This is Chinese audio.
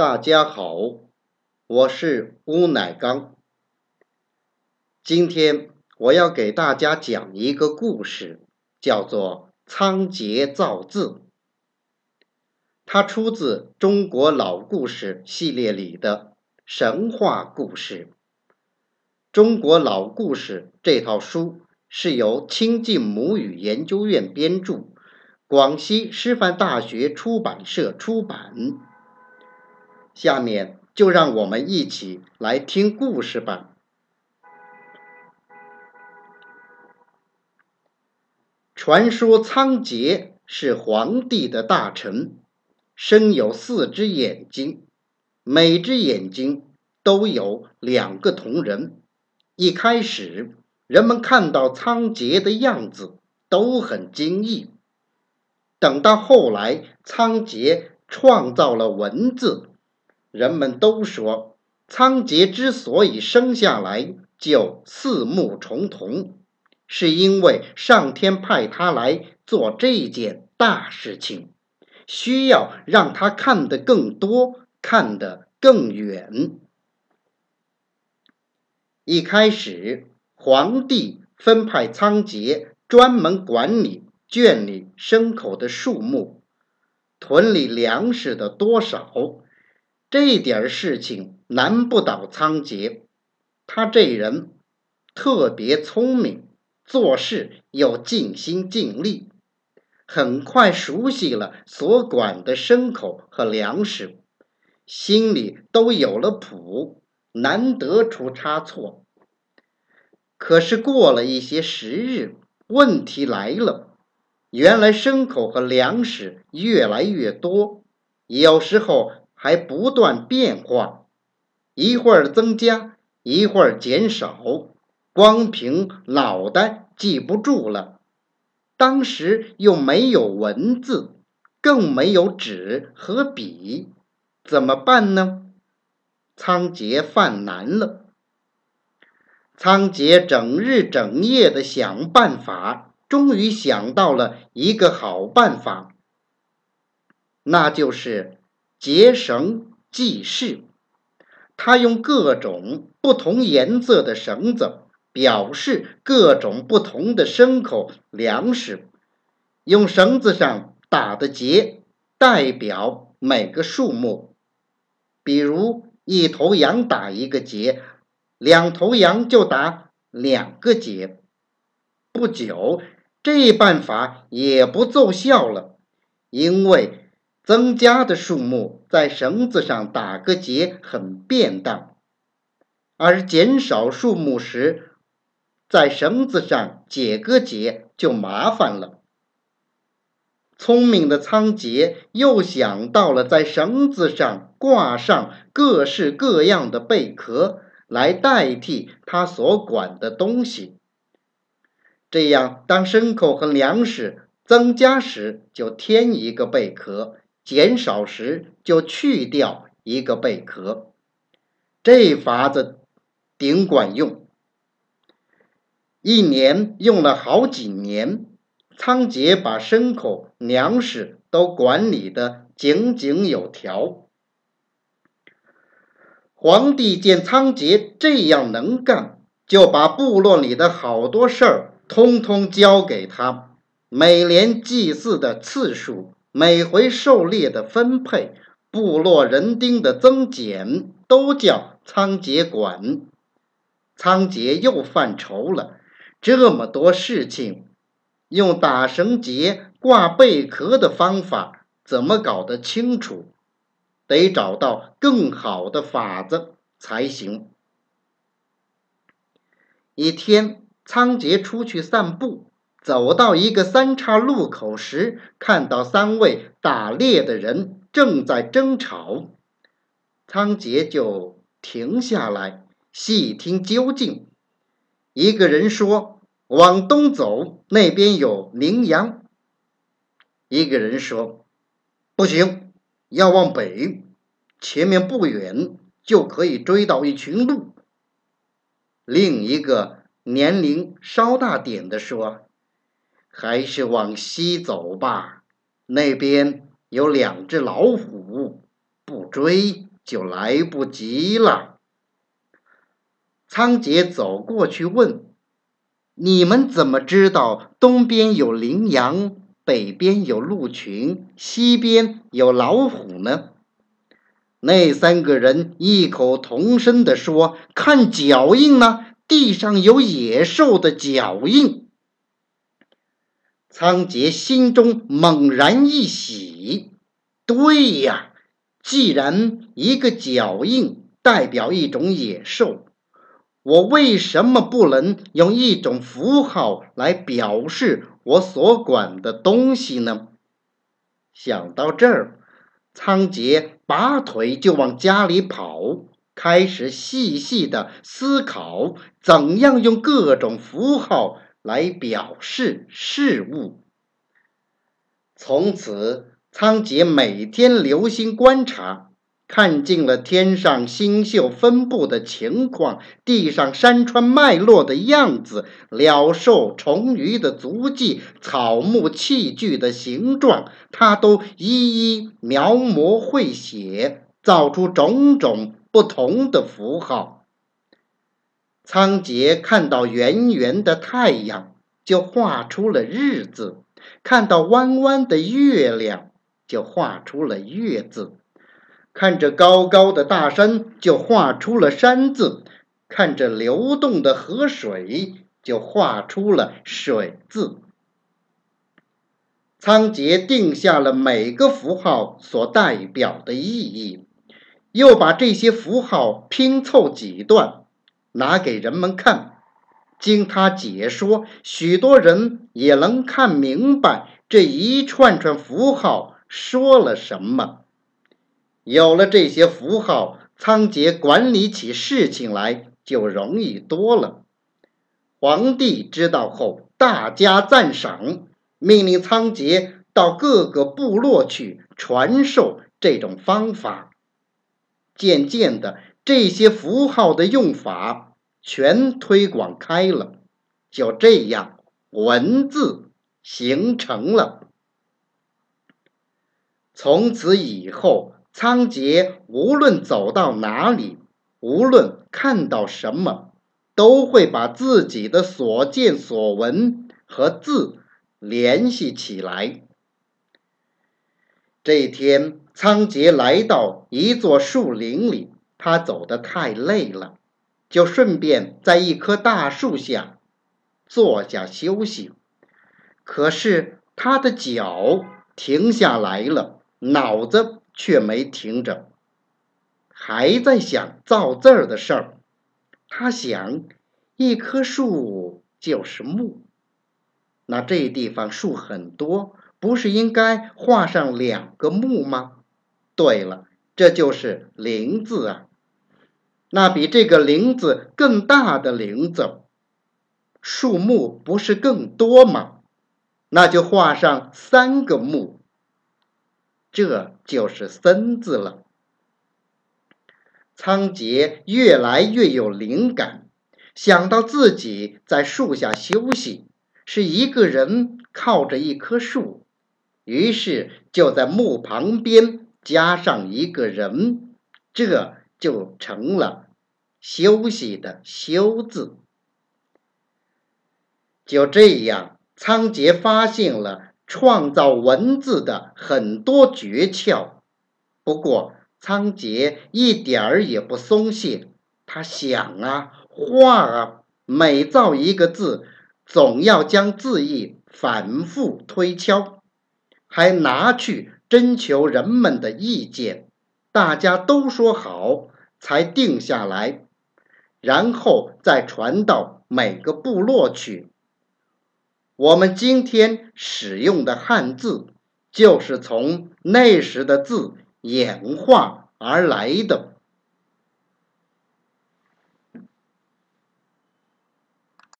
大家好，我是乌乃刚。今天我要给大家讲一个故事，叫做《仓颉造字》。它出自《中国老故事》系列里的神话故事。《中国老故事》这套书是由清晋母语研究院编著，广西师范大学出版社出版。下面就让我们一起来听故事吧。传说仓颉是皇帝的大臣。生有四只眼睛，每只眼睛都有两个瞳仁。一开始，人们看到仓颉的样子都很惊异。等到后来，仓颉创造了文字，人们都说，仓颉之所以生下来就四目重瞳，是因为上天派他来做这件大事情。需要让他看得更多，看得更远。一开始，皇帝分派仓颉专门管理圈里牲口的数目、屯里粮食的多少，这点事情难不倒仓颉。他这人特别聪明，做事又尽心尽力。很快熟悉了所管的牲口和粮食，心里都有了谱，难得出差错。可是过了一些时日，问题来了。原来牲口和粮食越来越多，有时候还不断变化，一会儿增加，一会儿减少，光凭脑袋记不住了。当时又没有文字，更没有纸和笔，怎么办呢？仓颉犯难了。仓颉整日整夜的想办法，终于想到了一个好办法，那就是结绳记事。他用各种不同颜色的绳子。表示各种不同的牲口粮食，用绳子上打的结代表每个数目。比如一头羊打一个结，两头羊就打两个结。不久，这办法也不奏效了，因为增加的数目在绳子上打个结很便当，而减少数目时。在绳子上解个结就麻烦了。聪明的仓颉又想到了在绳子上挂上各式各样的贝壳来代替他所管的东西。这样，当牲口和粮食增加时就添一个贝壳，减少时就去掉一个贝壳。这法子顶管用。一年用了好几年，仓颉把牲口、粮食都管理的井井有条。皇帝见仓颉这样能干，就把部落里的好多事儿通通交给他。每年祭祀的次数，每回狩猎的分配，部落人丁的增减，都叫仓颉管。仓颉又犯愁了。这么多事情，用打绳结、挂贝壳的方法怎么搞得清楚？得找到更好的法子才行。一天，仓颉出去散步，走到一个三岔路口时，看到三位打猎的人正在争吵，仓颉就停下来细听究竟。一个人说：“往东走，那边有羚羊。”一个人说：“不行，要往北，前面不远就可以追到一群鹿。”另一个年龄稍大点的说：“还是往西走吧，那边有两只老虎，不追就来不及了。仓颉走过去问：“你们怎么知道东边有羚羊，北边有鹿群，西边有老虎呢？”那三个人异口同声地说：“看脚印呢，地上有野兽的脚印。”仓颉心中猛然一喜，对呀，既然一个脚印代表一种野兽，我为什么不能用一种符号来表示我所管的东西呢？想到这儿，仓颉拔腿就往家里跑，开始细细的思考怎样用各种符号。来表示事物。从此，仓颉每天留心观察，看尽了天上星宿分布的情况，地上山川脉络的样子，鸟兽虫鱼的足迹，草木器具的形状，他都一一描摹绘写，造出种种不同的符号。仓颉看到圆圆的太阳，就画出了日字；看到弯弯的月亮，就画出了月字；看着高高的大山，就画出了山字；看着流动的河水，就画出了水字。仓颉定下了每个符号所代表的意义，又把这些符号拼凑几段。拿给人们看，经他解说，许多人也能看明白这一串串符号说了什么。有了这些符号，仓颉管理起事情来就容易多了。皇帝知道后，大加赞赏，命令仓颉到各个部落去传授这种方法。渐渐的。这些符号的用法全推广开了，就这样，文字形成了。从此以后，仓颉无论走到哪里，无论看到什么，都会把自己的所见所闻和字联系起来。这天，仓颉来到一座树林里。他走得太累了，就顺便在一棵大树下坐下休息。可是他的脚停下来了，脑子却没停着，还在想造字儿的事儿。他想，一棵树就是木，那这地方树很多，不是应该画上两个木吗？对了，这就是“林”字啊。那比这个“林”子更大的“林”子，树木不是更多吗？那就画上三个木，这就是“森”字了。仓颉越来越有灵感，想到自己在树下休息，是一个人靠着一棵树，于是就在木旁边加上一个人，这。就成了休息的“休”字。就这样，仓颉发现了创造文字的很多诀窍。不过，仓颉一点儿也不松懈。他想啊，画啊，每造一个字，总要将字意反复推敲，还拿去征求人们的意见。大家都说好。才定下来，然后再传到每个部落去。我们今天使用的汉字，就是从那时的字演化而来的。